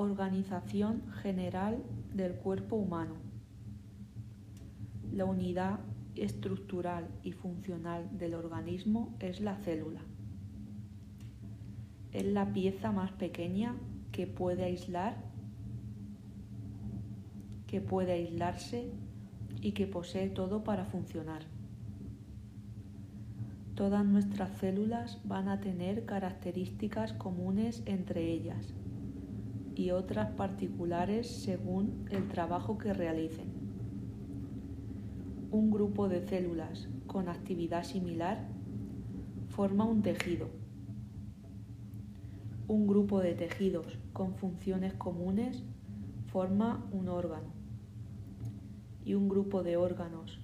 Organización general del cuerpo humano. La unidad estructural y funcional del organismo es la célula. Es la pieza más pequeña que puede aislar, que puede aislarse y que posee todo para funcionar. Todas nuestras células van a tener características comunes entre ellas y otras particulares según el trabajo que realicen. Un grupo de células con actividad similar forma un tejido. Un grupo de tejidos con funciones comunes forma un órgano. Y un grupo de órganos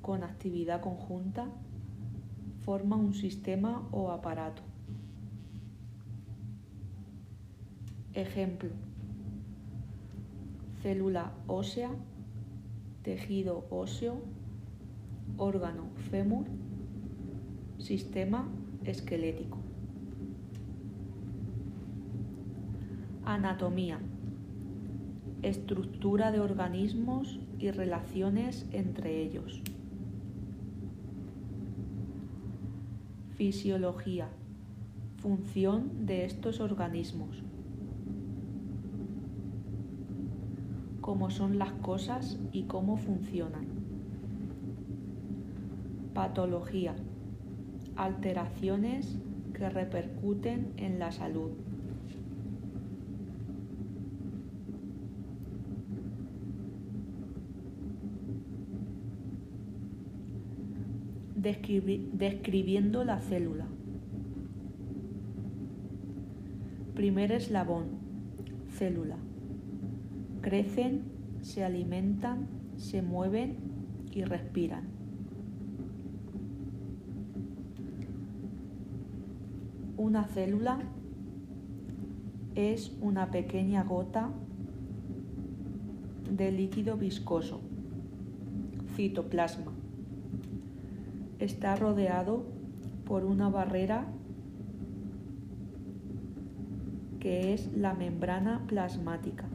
con actividad conjunta forma un sistema o aparato. Ejemplo. Célula ósea, tejido óseo, órgano fémur, sistema esquelético. Anatomía. Estructura de organismos y relaciones entre ellos. Fisiología. Función de estos organismos. Cómo son las cosas y cómo funcionan. Patología. Alteraciones que repercuten en la salud. describiendo la célula. Primer eslabón, célula. Crecen, se alimentan, se mueven y respiran. Una célula es una pequeña gota de líquido viscoso, citoplasma está rodeado por una barrera que es la membrana plasmática.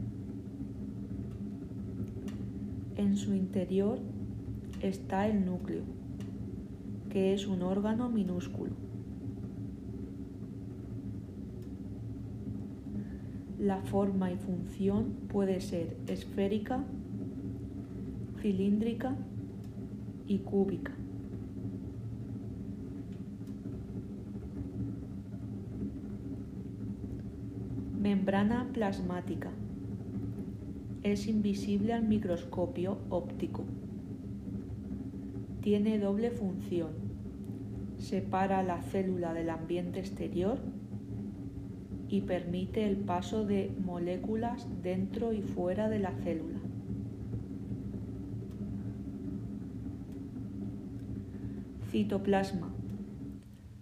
En su interior está el núcleo, que es un órgano minúsculo. La forma y función puede ser esférica, cilíndrica y cúbica. Membrana plasmática. Es invisible al microscopio óptico. Tiene doble función. Separa la célula del ambiente exterior y permite el paso de moléculas dentro y fuera de la célula. Citoplasma.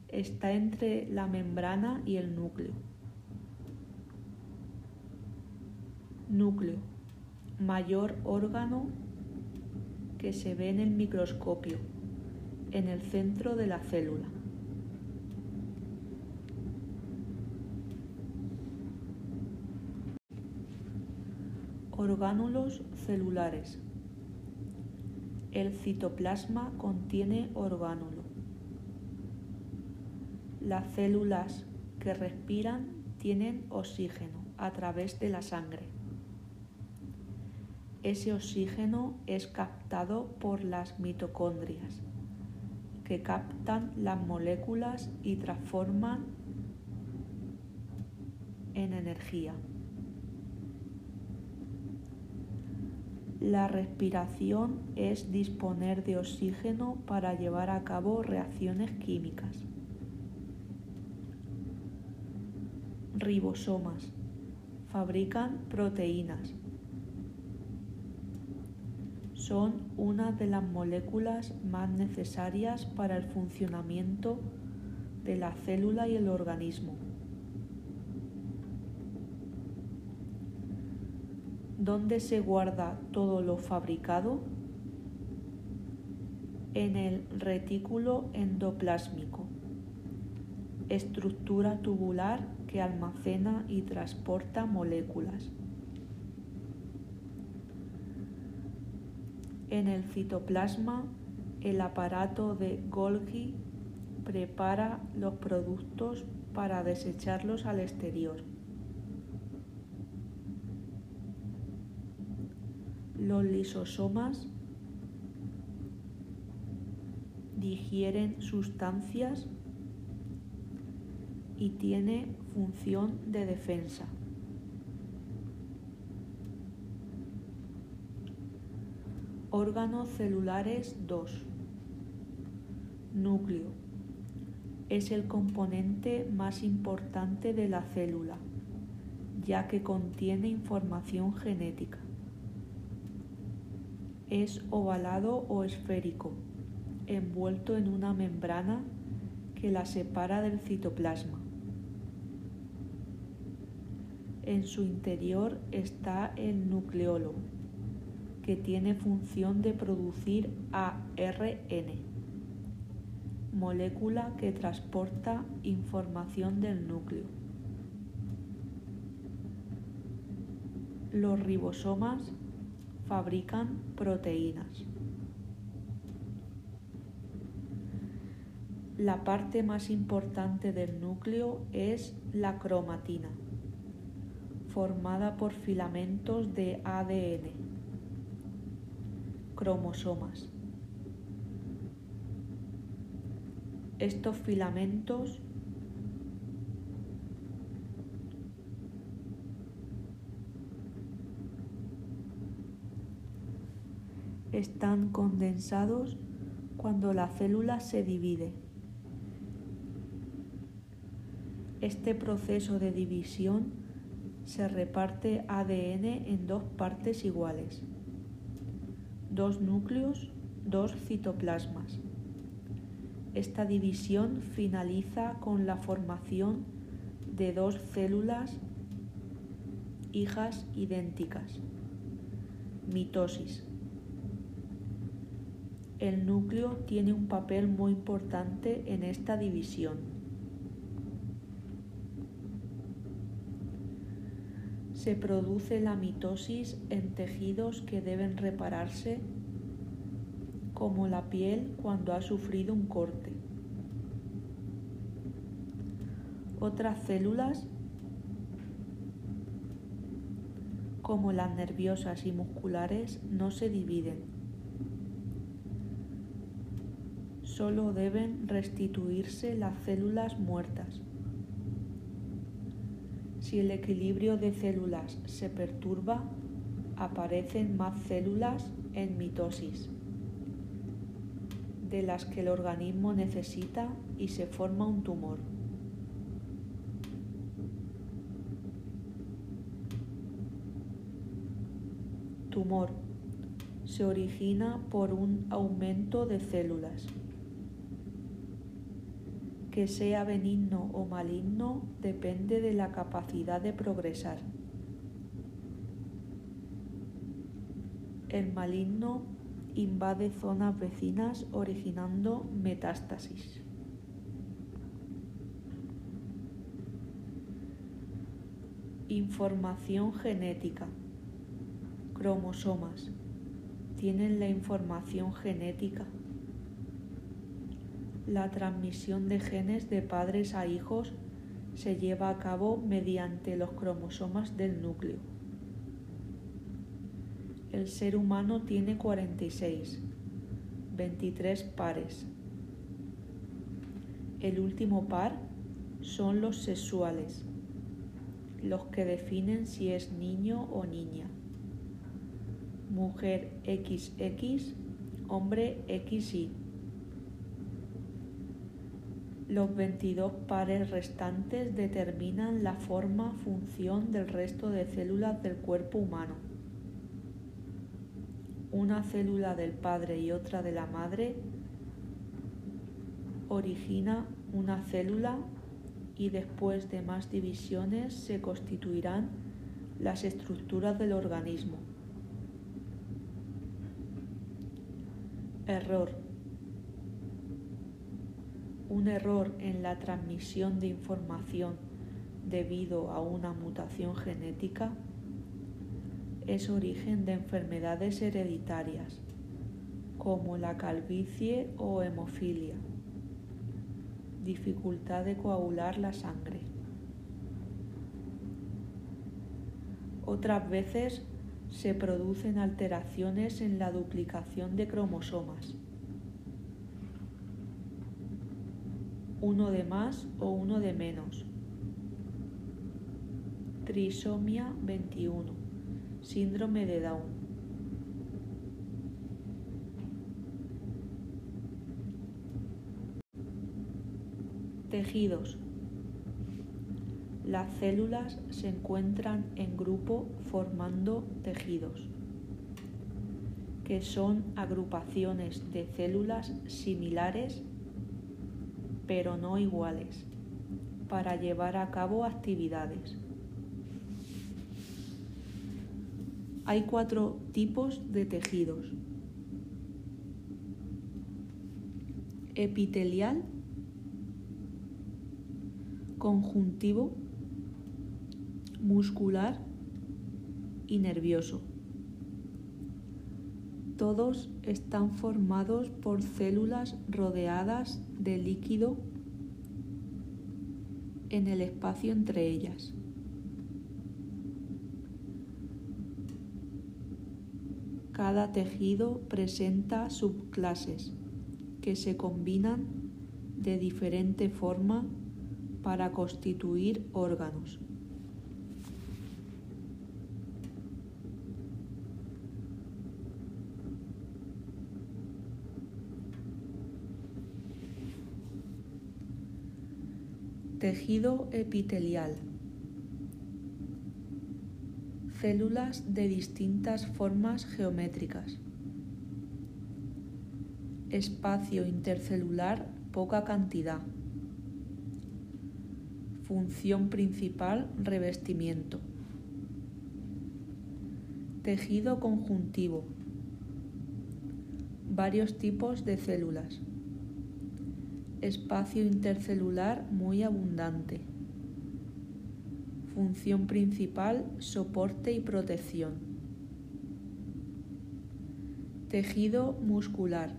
Está entre la membrana y el núcleo. Núcleo, mayor órgano que se ve en el microscopio, en el centro de la célula. Orgánulos celulares. El citoplasma contiene orgánulo. Las células que respiran tienen oxígeno a través de la sangre ese oxígeno es captado por las mitocondrias, que captan las moléculas y transforman en energía. La respiración es disponer de oxígeno para llevar a cabo reacciones químicas. Ribosomas fabrican proteínas son una de las moléculas más necesarias para el funcionamiento de la célula y el organismo. ¿Dónde se guarda todo lo fabricado? En el retículo endoplásmico, estructura tubular que almacena y transporta moléculas. En el citoplasma, el aparato de Golgi prepara los productos para desecharlos al exterior. Los lisosomas digieren sustancias y tiene función de defensa. Órganos celulares 2. Núcleo. Es el componente más importante de la célula, ya que contiene información genética. Es ovalado o esférico, envuelto en una membrana que la separa del citoplasma. En su interior está el nucleolo, que tiene función de producir ARN, molécula que transporta información del núcleo. Los ribosomas fabrican proteínas. La parte más importante del núcleo es la cromatina formada por filamentos de ADN, cromosomas. Estos filamentos están condensados cuando la célula se divide. Este proceso de división se reparte ADN en dos partes iguales, dos núcleos, dos citoplasmas. Esta división finaliza con la formación de dos células hijas idénticas. Mitosis. El núcleo tiene un papel muy importante en esta división. Se produce la mitosis en tejidos que deben repararse, como la piel cuando ha sufrido un corte. Otras células, como las nerviosas y musculares, no se dividen. Solo deben restituirse las células muertas. Si el equilibrio de células se perturba, aparecen más células en mitosis, de las que el organismo necesita y se forma un tumor. Tumor se origina por un aumento de células que sea benigno o maligno depende de la capacidad de progresar. El maligno invade zonas vecinas originando metástasis. Información genética. Cromosomas. Tienen la información genética la transmisión de genes de padres a hijos se lleva a cabo mediante los cromosomas del núcleo. El ser humano tiene 46, 23 pares. El último par son los sexuales, los que definen si es niño o niña. Mujer XX, hombre XY. Los 22 pares restantes determinan la forma función del resto de células del cuerpo humano. Una célula del padre y otra de la madre origina una célula y después de más divisiones se constituirán las estructuras del organismo. Error un error en la transmisión de información debido a una mutación genética, es origen de enfermedades hereditarias como la calvicie o hemofilia, dificultad de coagular la sangre. Otras veces se producen alteraciones en la duplicación de cromosomas, uno de más o uno de menos. Trisomia 21, síndrome de Down. Tejidos. Las células se encuentran en grupo formando tejidos, que son agrupaciones de células similares pero no iguales, para llevar a cabo actividades. Hay cuatro tipos de tejidos. Epitelial, conjuntivo, muscular y nervioso. Todos están formados por células rodeadas de líquido en el espacio entre ellas. Cada tejido presenta subclases que se combinan de diferente forma para constituir órganos. Tejido epitelial. Células de distintas formas geométricas. Espacio intercelular poca cantidad. Función principal revestimiento. Tejido conjuntivo. Varios tipos de células. Espacio intercelular muy abundante. Función principal soporte y protección. Tejido muscular.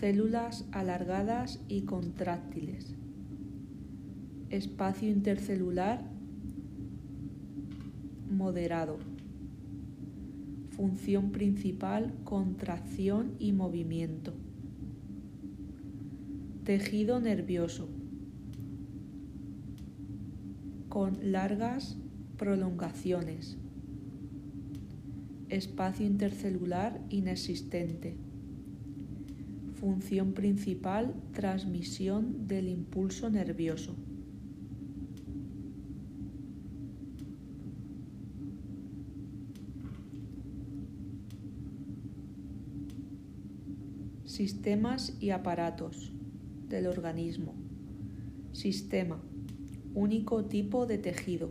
Células alargadas y contráctiles espacio intercelular moderado. Función principal, contracción y movimiento. Tejido nervioso. Con largas prolongaciones. Espacio intercelular inexistente. Función principal, transmisión del impulso nervioso. Sistemas y aparatos del organismo. Sistema. Único tipo de tejido.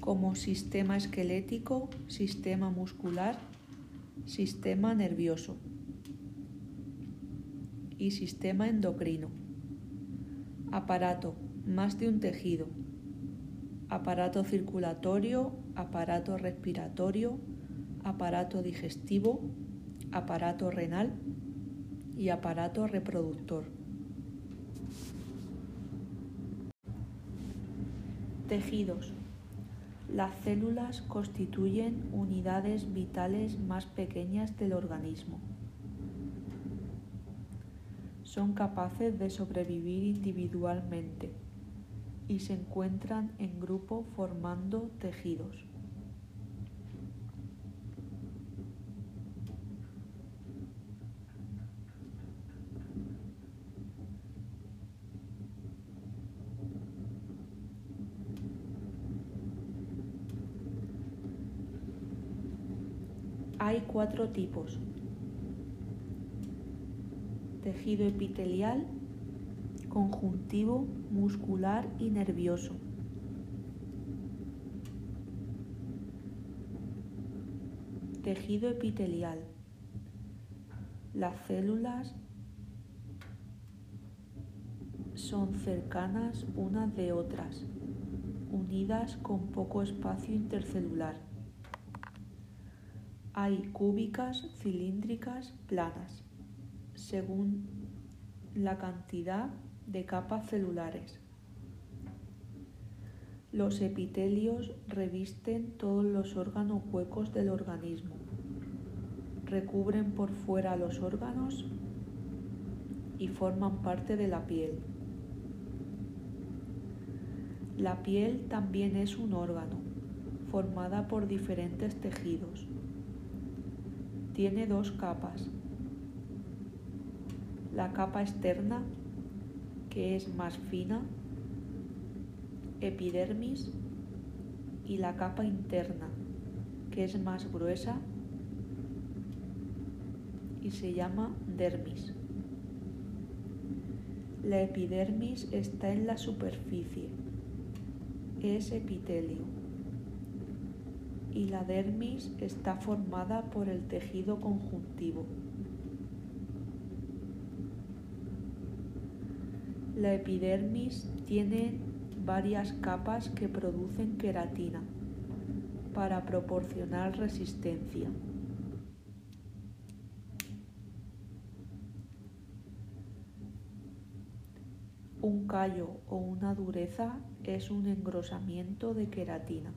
Como sistema esquelético, sistema muscular, sistema nervioso y sistema endocrino. Aparato. Más de un tejido aparato circulatorio, aparato respiratorio, aparato digestivo, aparato renal y aparato reproductor. Tejidos. Las células constituyen unidades vitales más pequeñas del organismo. Son capaces de sobrevivir individualmente y se encuentran en grupo formando tejidos. Hay cuatro tipos. Tejido epitelial, conjuntivo, muscular y nervioso. Tejido epitelial. Las células son cercanas unas de otras, unidas con poco espacio intercelular. Hay cúbicas, cilíndricas, planas, según la cantidad de capas celulares. Los epitelios revisten todos los órganos huecos del organismo, recubren por fuera los órganos y forman parte de la piel. La piel también es un órgano, formada por diferentes tejidos. Tiene dos capas. La capa externa, que es más fina, epidermis y la capa interna, que es más gruesa y se llama dermis. La epidermis está en la superficie, es epitelio, y la dermis está formada por el tejido conjuntivo. La epidermis tiene varias capas que producen queratina para proporcionar resistencia. Un callo o una dureza es un engrosamiento de queratina.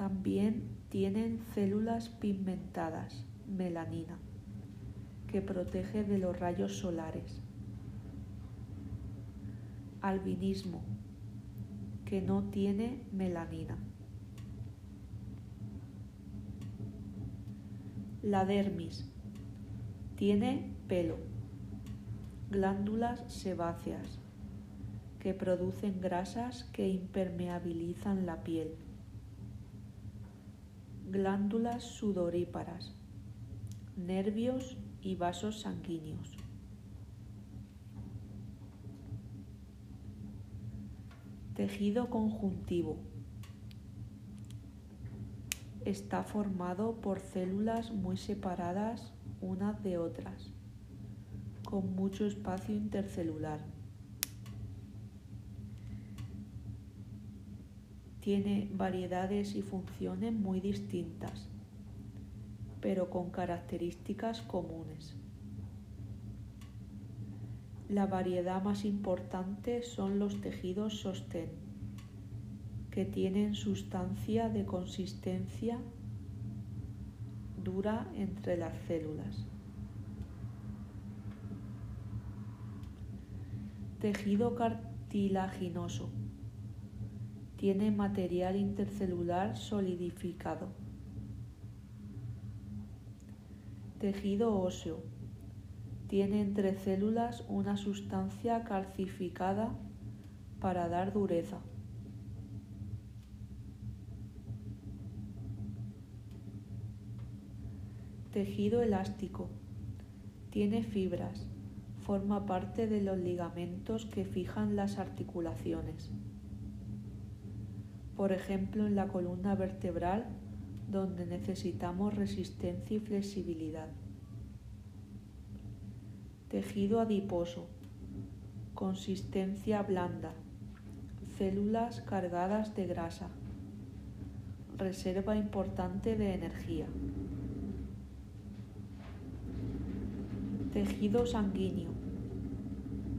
También tienen células pigmentadas, melanina, que protege de los rayos solares. Albinismo, que no tiene melanina. La dermis tiene pelo, glándulas sebáceas que producen grasas que impermeabilizan la piel, glándulas sudoríparas, nervios y vasos sanguíneos. Tejido conjuntivo. Está formado por células muy separadas unas de otras, con mucho espacio intercelular. Tiene variedades y funciones muy distintas, pero con características comunes. La variedad más importante son los tejidos sostén, que tienen sustancia de consistencia dura entre las células. Tejido cartilaginoso. Tiene material intercelular solidificado. Tejido óseo tiene entre células una sustancia calcificada para dar dureza. Tejido elástico. Tiene fibras. Forma parte de los ligamentos que fijan las articulaciones. Por ejemplo, en la columna vertebral, donde necesitamos resistencia y flexibilidad. Tejido adiposo. Consistencia blanda. Células cargadas de grasa. Reserva importante de energía. Tejido sanguíneo.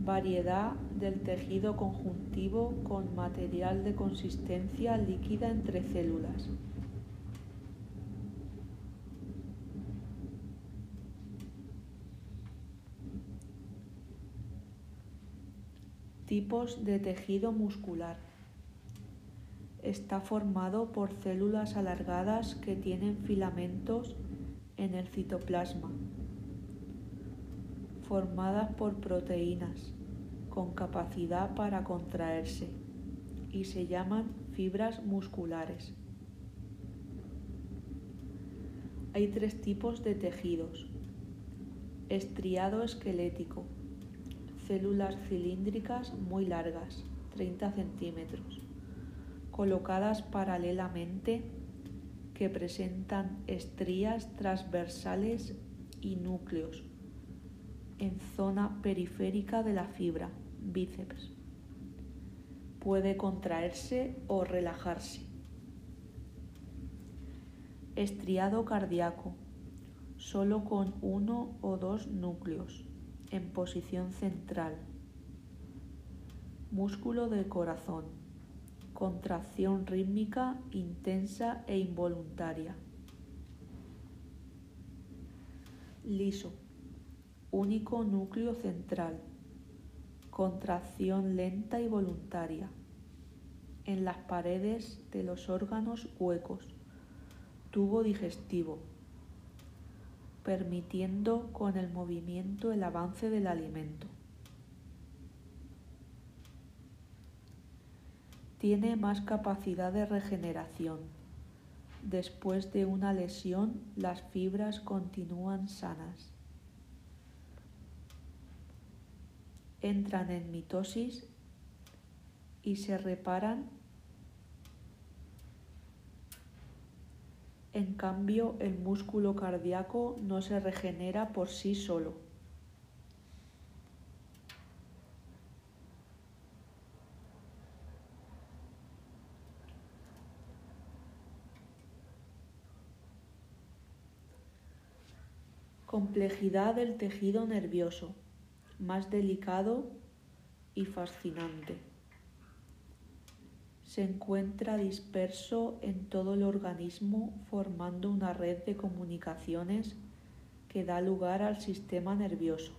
Variedad del tejido conjuntivo con material de consistencia líquida entre células. Tipos de tejido muscular. Está formado por células alargadas que tienen filamentos en el citoplasma, formadas por proteínas con capacidad para contraerse y se llaman fibras musculares. Hay tres tipos de tejidos. Estriado esquelético, células cilíndricas muy largas, 30 centímetros, colocadas paralelamente que presentan estrías transversales y núcleos en zona periférica de la fibra, bíceps. Puede contraerse o relajarse. Estriado cardíaco, solo con uno o dos núcleos, en posición central. Músculo del corazón, contracción rítmica intensa e involuntaria. Liso, único núcleo central, contracción lenta y voluntaria en las paredes de los órganos huecos, tubo digestivo, permitiendo con el movimiento el avance del alimento. Tiene más capacidad de regeneración. Después de una lesión, las fibras continúan sanas. Entran en mitosis y se reparan. En cambio, el músculo cardíaco no se regenera por sí solo. Complejidad del tejido nervioso más delicado y fascinante. Se encuentra disperso en todo el organismo formando una red de comunicaciones que da lugar al sistema nervioso.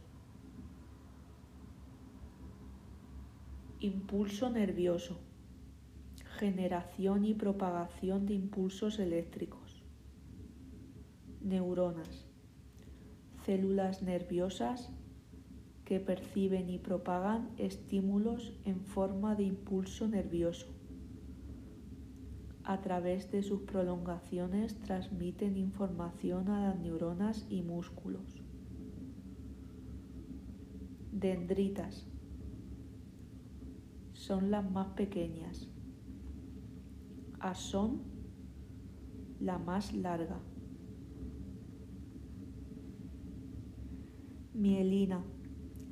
Impulso nervioso. Generación y propagación de impulsos eléctricos. Neuronas. Células nerviosas que perciben y propagan estímulos en forma de impulso nervioso. A través de sus prolongaciones transmiten información a las neuronas y músculos. Dendritas son las más pequeñas. Asón la más larga. Mielina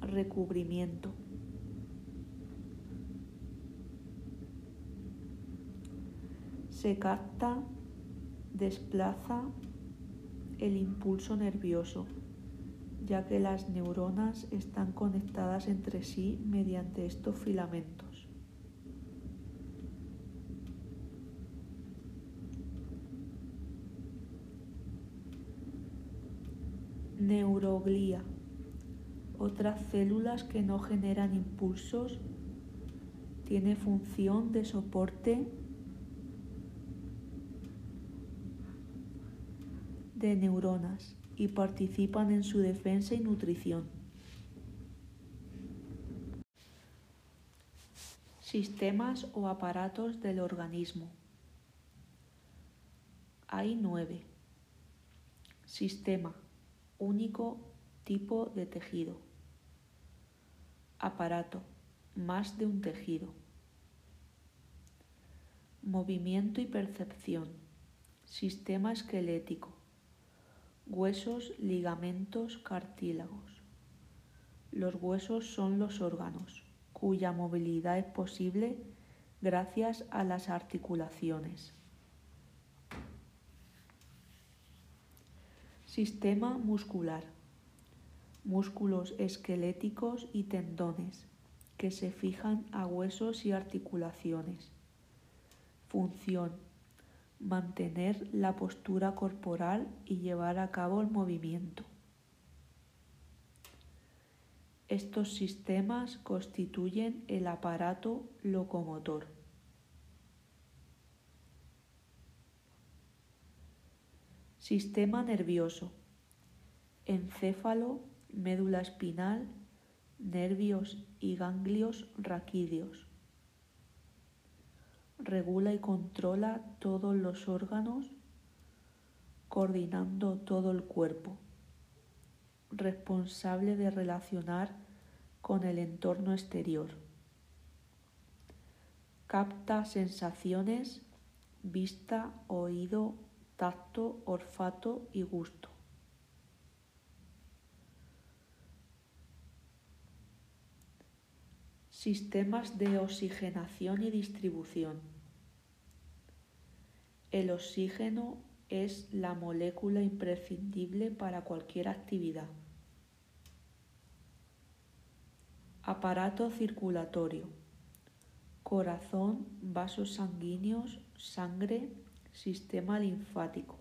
recubrimiento. Se capta, desplaza el impulso nervioso, ya que las neuronas están conectadas entre sí mediante estos filamentos. Neuroglía otras células que no generan impulsos, tiene función de soporte de neuronas y participan en su defensa y nutrición. Sistemas o aparatos del organismo. Hay nueve. Sistema único tipo de tejido aparato, más de un tejido. Movimiento y percepción, sistema esquelético, huesos, ligamentos, cartílagos. Los huesos son los órganos, cuya movilidad es posible gracias a las articulaciones. Sistema muscular músculos esqueléticos y tendones que se fijan a huesos y articulaciones. Función. Mantener la postura corporal y llevar a cabo el movimiento. Estos sistemas constituyen el aparato locomotor. Sistema nervioso. Encéfalo médula espinal, nervios y ganglios raquídeos. Regula y controla todos los órganos, coordinando todo el cuerpo. Responsable de relacionar con el entorno exterior. Capta sensaciones, vista, oído, tacto, olfato y gusto. Sistemas de oxigenación y distribución. El oxígeno es la molécula imprescindible para cualquier actividad. Aparato circulatorio. Corazón, vasos sanguíneos, sangre, sistema linfático.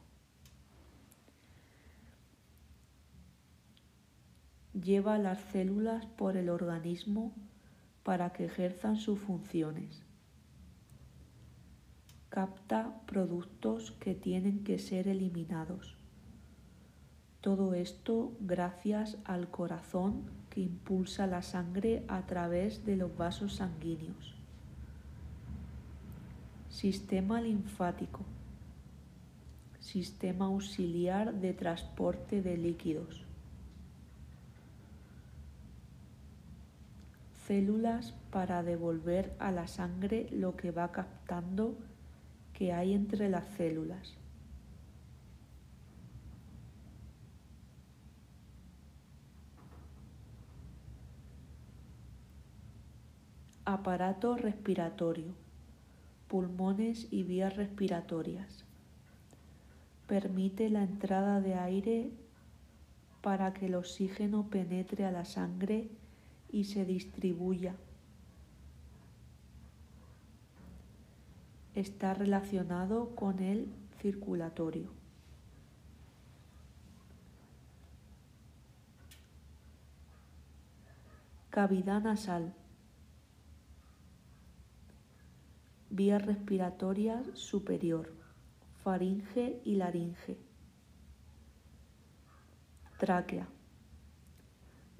Lleva las células por el organismo para que ejerzan sus funciones. Capta productos que tienen que ser eliminados. Todo esto gracias al corazón que impulsa la sangre a través de los vasos sanguíneos. Sistema linfático. Sistema auxiliar de transporte de líquidos. Células para devolver a la sangre lo que va captando que hay entre las células. Aparato respiratorio pulmones y vías respiratorias. Permite la entrada de aire para que el oxígeno penetre a la sangre y se distribuya. Está relacionado con el circulatorio. Cavidad nasal. vía respiratoria superior, faringe y laringe, tráquea,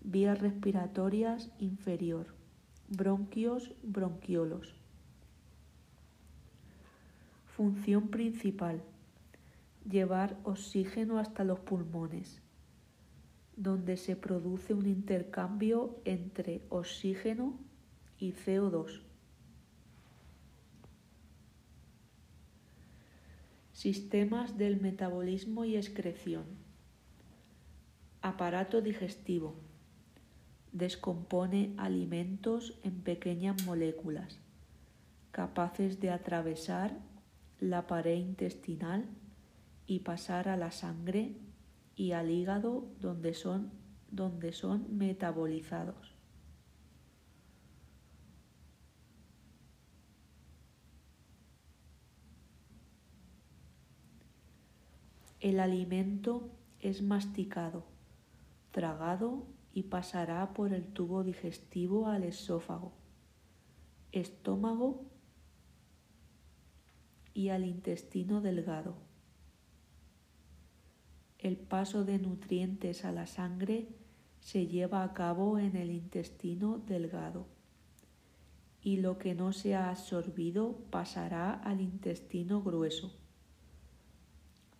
vías respiratorias inferior, bronquios, bronquiolos. Función principal, llevar oxígeno hasta los pulmones, donde se produce un intercambio entre oxígeno y CO2 Sistemas del metabolismo y excreción. Aparato digestivo. Descompone alimentos en pequeñas moléculas, capaces de atravesar la pared intestinal y pasar a la sangre y al hígado donde son, donde son metabolizados. El alimento es masticado, tragado y pasará por el tubo digestivo al esófago, estómago y al intestino delgado. El paso de nutrientes a la sangre se lleva a cabo en el intestino delgado y lo que no se ha absorbido pasará al intestino grueso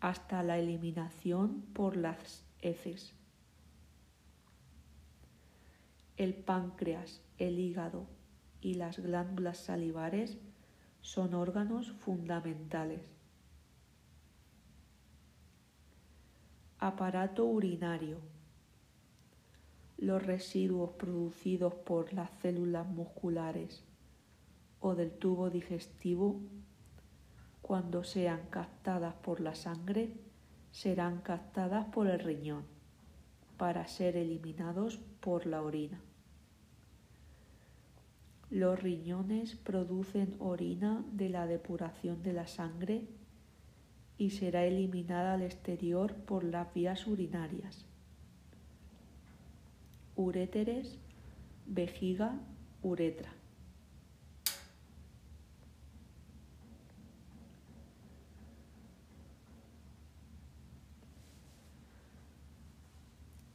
hasta la eliminación por las heces. El páncreas, el hígado y las glándulas salivares son órganos fundamentales. Aparato urinario. Los residuos producidos por las células musculares o del tubo digestivo cuando sean captadas por la sangre, serán captadas por el riñón para ser eliminados por la orina. Los riñones producen orina de la depuración de la sangre y será eliminada al exterior por las vías urinarias. Uréteres, vejiga, uretra.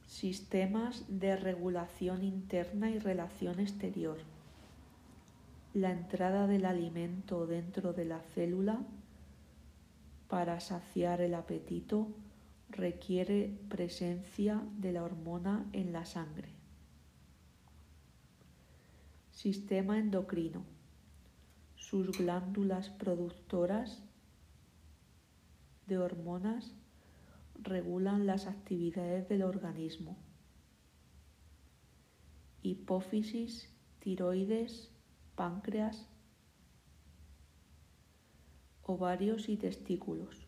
Sistemas de regulación interna y relación exterior. La entrada del alimento dentro de la célula para saciar el apetito requiere presencia de la hormona en la sangre. Sistema endocrino. Sus glándulas productoras de hormonas regulan las actividades del organismo. Hipófisis, tiroides, páncreas, ovarios y testículos.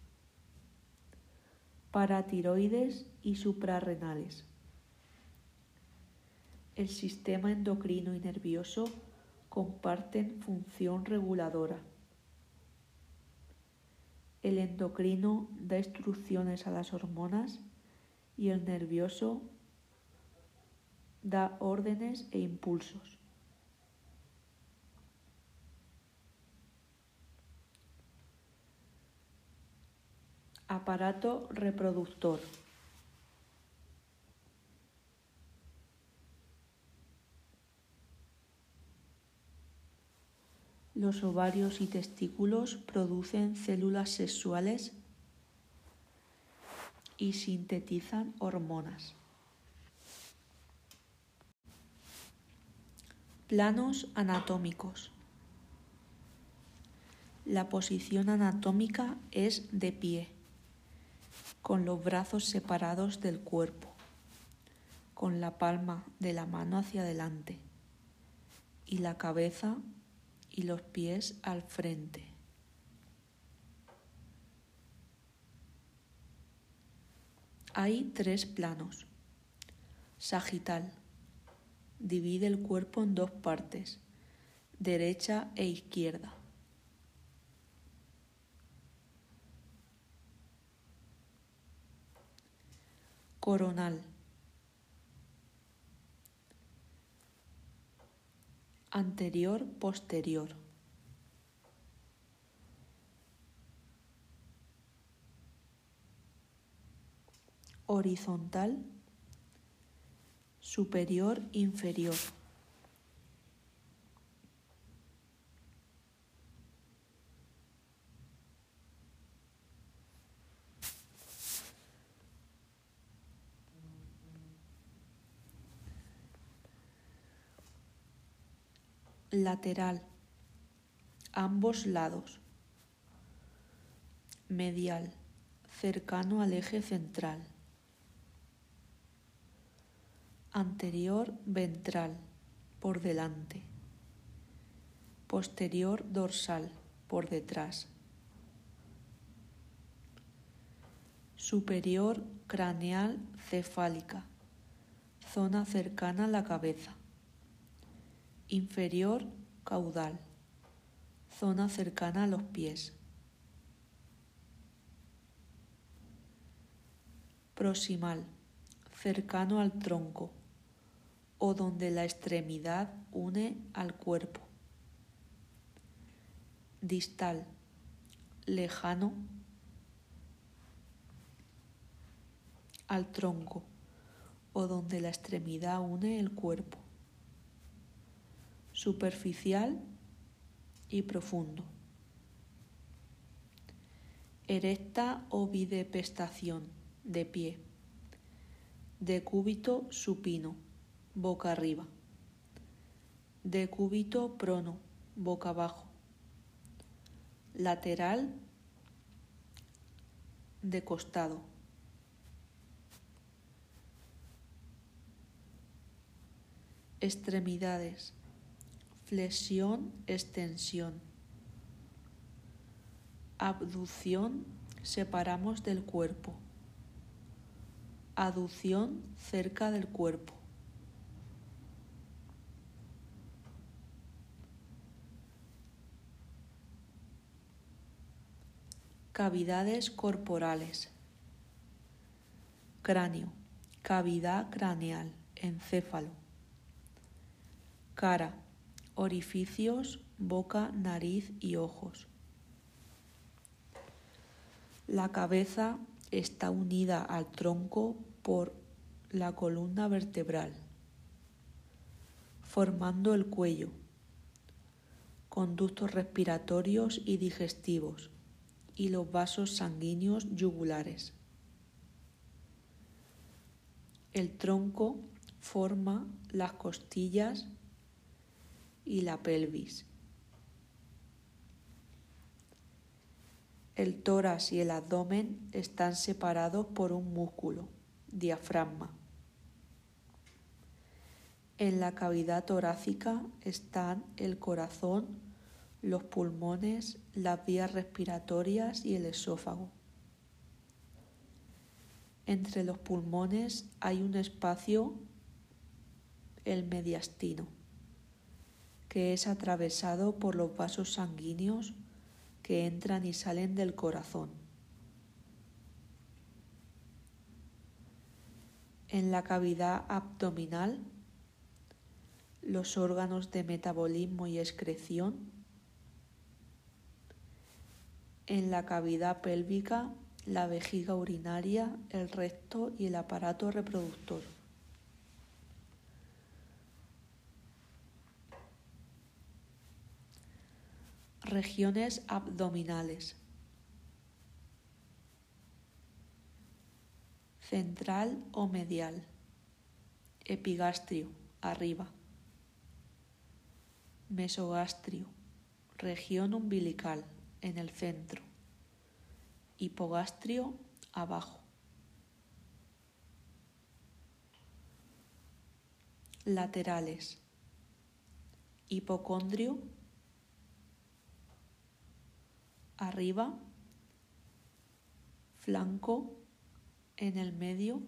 Paratiroides y suprarrenales. El sistema endocrino y nervioso comparten función reguladora. El endocrino da instrucciones a las hormonas y el nervioso da órdenes e impulsos. Aparato reproductor. Los ovarios y testículos producen células sexuales y sintetizan hormonas. Planos anatómicos. La posición anatómica es de pie, con los brazos separados del cuerpo, con la palma de la mano hacia adelante y la cabeza y los pies al frente. Hay tres planos. Sagital. Divide el cuerpo en dos partes, derecha e izquierda. Coronal anterior, posterior. Horizontal, superior, inferior. Lateral, ambos lados, medial, cercano al eje central, anterior ventral, por delante, posterior dorsal, por detrás, superior craneal cefálica, zona cercana a la cabeza inferior caudal, zona cercana a los pies. Proximal, cercano al tronco o donde la extremidad une al cuerpo. Distal, lejano al tronco o donde la extremidad une el cuerpo superficial y profundo. Erecta o bidepestación de pie. Decúbito supino, boca arriba. Decúbito prono, boca abajo. Lateral de costado. Extremidades flexión, extensión. Abducción, separamos del cuerpo. Aducción, cerca del cuerpo. Cavidades corporales. Cráneo, cavidad craneal, encéfalo. Cara, orificios, boca, nariz y ojos. La cabeza está unida al tronco por la columna vertebral, formando el cuello, conductos respiratorios y digestivos y los vasos sanguíneos yugulares. El tronco forma las costillas y la pelvis. El tórax y el abdomen están separados por un músculo, diafragma. En la cavidad torácica están el corazón, los pulmones, las vías respiratorias y el esófago. Entre los pulmones hay un espacio, el mediastino, que es atravesado por los vasos sanguíneos que entran y salen del corazón. En la cavidad abdominal, los órganos de metabolismo y excreción. En la cavidad pélvica, la vejiga urinaria, el recto y el aparato reproductor. Regiones abdominales. Central o medial. Epigastrio, arriba. Mesogastrio, región umbilical, en el centro. Hipogastrio, abajo. Laterales. Hipocondrio, arriba, flanco, en el medio,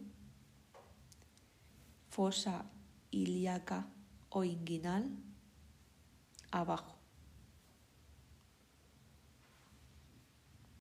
fosa ilíaca o inguinal, abajo.